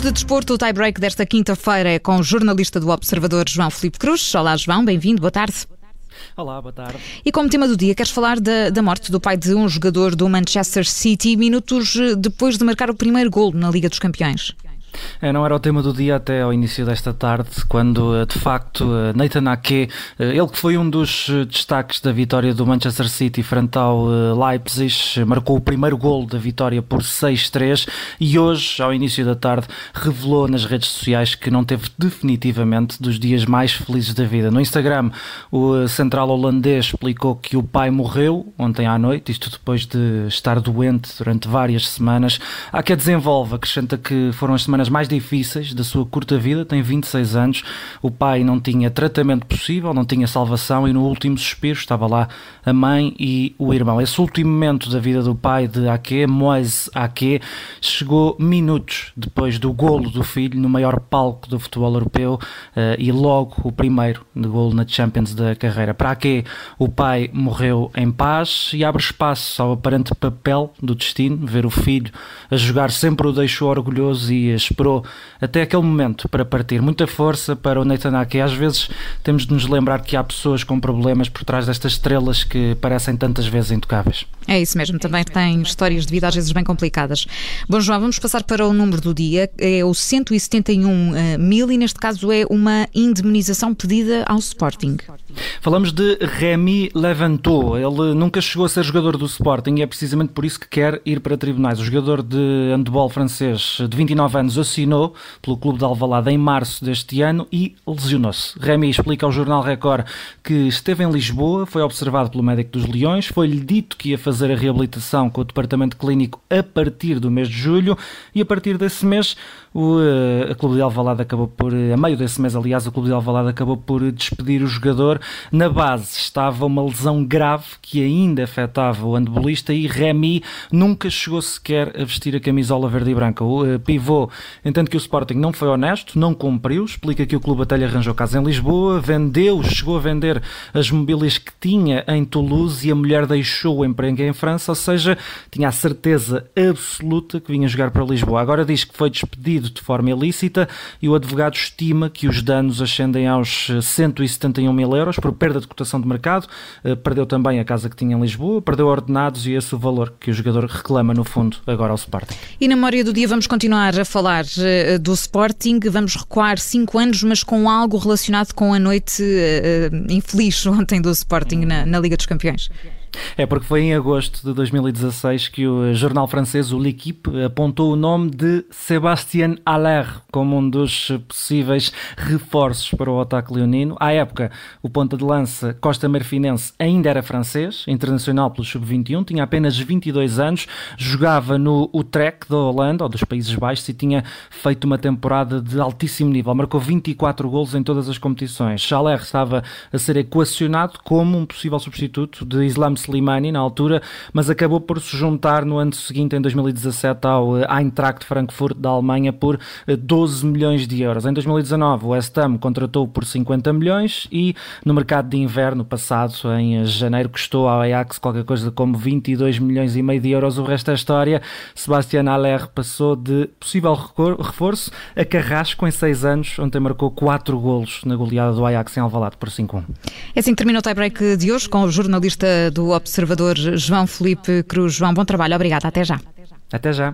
de desporto, o tie-break desta quinta-feira é com o jornalista do Observador João Felipe Cruz. Olá, João, bem-vindo, boa tarde. Olá, boa tarde. E como tema do dia, queres falar da, da morte do pai de um jogador do Manchester City, minutos eh, depois de marcar o primeiro gol na Liga dos Campeões? É, não era o tema do dia até ao início desta tarde, quando eh, de facto eh, Nathan Ake, ele que foi um dos destaques da vitória do Manchester City frente ao Leipzig, marcou o primeiro gol da vitória por 6-3 e hoje, ao início da tarde, revelou nas redes sociais que não teve definitivamente dos dias mais felizes da vida. No Instagram, o central holandês explicou que o pai morreu ontem à noite, isto depois de estar doente durante várias semanas. Ake desenvolve, acrescenta que foram as semanas mais difíceis da sua curta vida, tem 26 anos. O pai não tinha tratamento possível, não tinha salvação e no último suspiro estava lá a mãe e o irmão. Esse último momento da vida do pai de Ake, Moise Ake, chegou minutos depois do golo do filho no maior palco do futebol europeu eh, e logo o primeiro de golo na Champions da carreira. Para Ake, o pai morreu em paz e abre espaço ao aparente papel do destino, ver o filho a jogar sempre o deixou orgulhoso e esperou até aquele momento para partir. Muita força para o Nathan Ake. Às vezes temos de nos lembrar que há pessoas com problemas por trás destas estrelas que parecem tantas vezes intocáveis. É isso mesmo, também tem histórias de vida às vezes bem complicadas. Bom, João, vamos passar para o número do dia. É o 171 eh, mil e neste caso é uma indemnização pedida ao Sporting. Falamos de Rémi Levantou. Ele nunca chegou a ser jogador do Sporting e é precisamente por isso que quer ir para tribunais. O jogador de handebol francês de 29 anos assinou pelo clube de Alvalade em março deste ano e lesionou-se. Rémi explica ao jornal Record que esteve em Lisboa, foi observado pelo médico dos Leões, foi-lhe dito que ia fazer a reabilitação com o departamento clínico a partir do mês de julho e a partir desse mês o uh, Clube de Alvalade acabou por, a meio desse mês aliás, o Clube de Alvalade acabou por despedir o jogador na base estava uma lesão grave que ainda afetava o handbolista e Remy nunca chegou sequer a vestir a camisola verde e branca. O uh, pivô, entende que o Sporting não foi honesto, não cumpriu, explica que o clube até lhe arranjou casa em Lisboa, vendeu, chegou a vender as mobílias que tinha em Toulouse e a mulher deixou o emprego em França, ou seja, tinha a certeza absoluta que vinha jogar para Lisboa. Agora diz que foi despedido de forma ilícita e o advogado estima que os danos ascendem aos 171 mil euros por perda de cotação de mercado, eh, perdeu também a casa que tinha em Lisboa, perdeu ordenados e esse o valor que o jogador reclama no fundo agora ao Sporting. E na memória do dia vamos continuar a falar eh, do Sporting, vamos recuar cinco anos, mas com algo relacionado com a noite uh, infeliz ontem do Sporting na, na Liga dos Campeões. É porque foi em agosto de 2016 que o jornal francês, o L'Equipe, apontou o nome de Sébastien Aller como um dos possíveis reforços para o ataque leonino. À época, o ponta de lança Costa Marfinense ainda era francês, internacional pelo Sub-21, tinha apenas 22 anos, jogava no Utrecht da Holanda, ou dos Países Baixos, e tinha feito uma temporada de altíssimo nível. Marcou 24 golos em todas as competições. Aller estava a ser equacionado como um possível substituto de Islam Slimani na altura, mas acabou por se juntar no ano seguinte, em 2017, ao eh, Eintracht Frankfurt da Alemanha por 12 eh, milhões de euros. Em 2019, o West Ham contratou por 50 milhões e no mercado de inverno passado, em janeiro, custou ao Ajax qualquer coisa como 22 milhões e meio de euros. O resto é história. Sebastián Aller passou de possível reforço a Carrasco em 6 anos, ontem marcou 4 golos na goleada do Ajax em Alvalade por 5-1. É assim que termina o tie-break de hoje com o jornalista do Observador João Felipe Cruz. João, bom trabalho. Obrigada. Até já. Até já.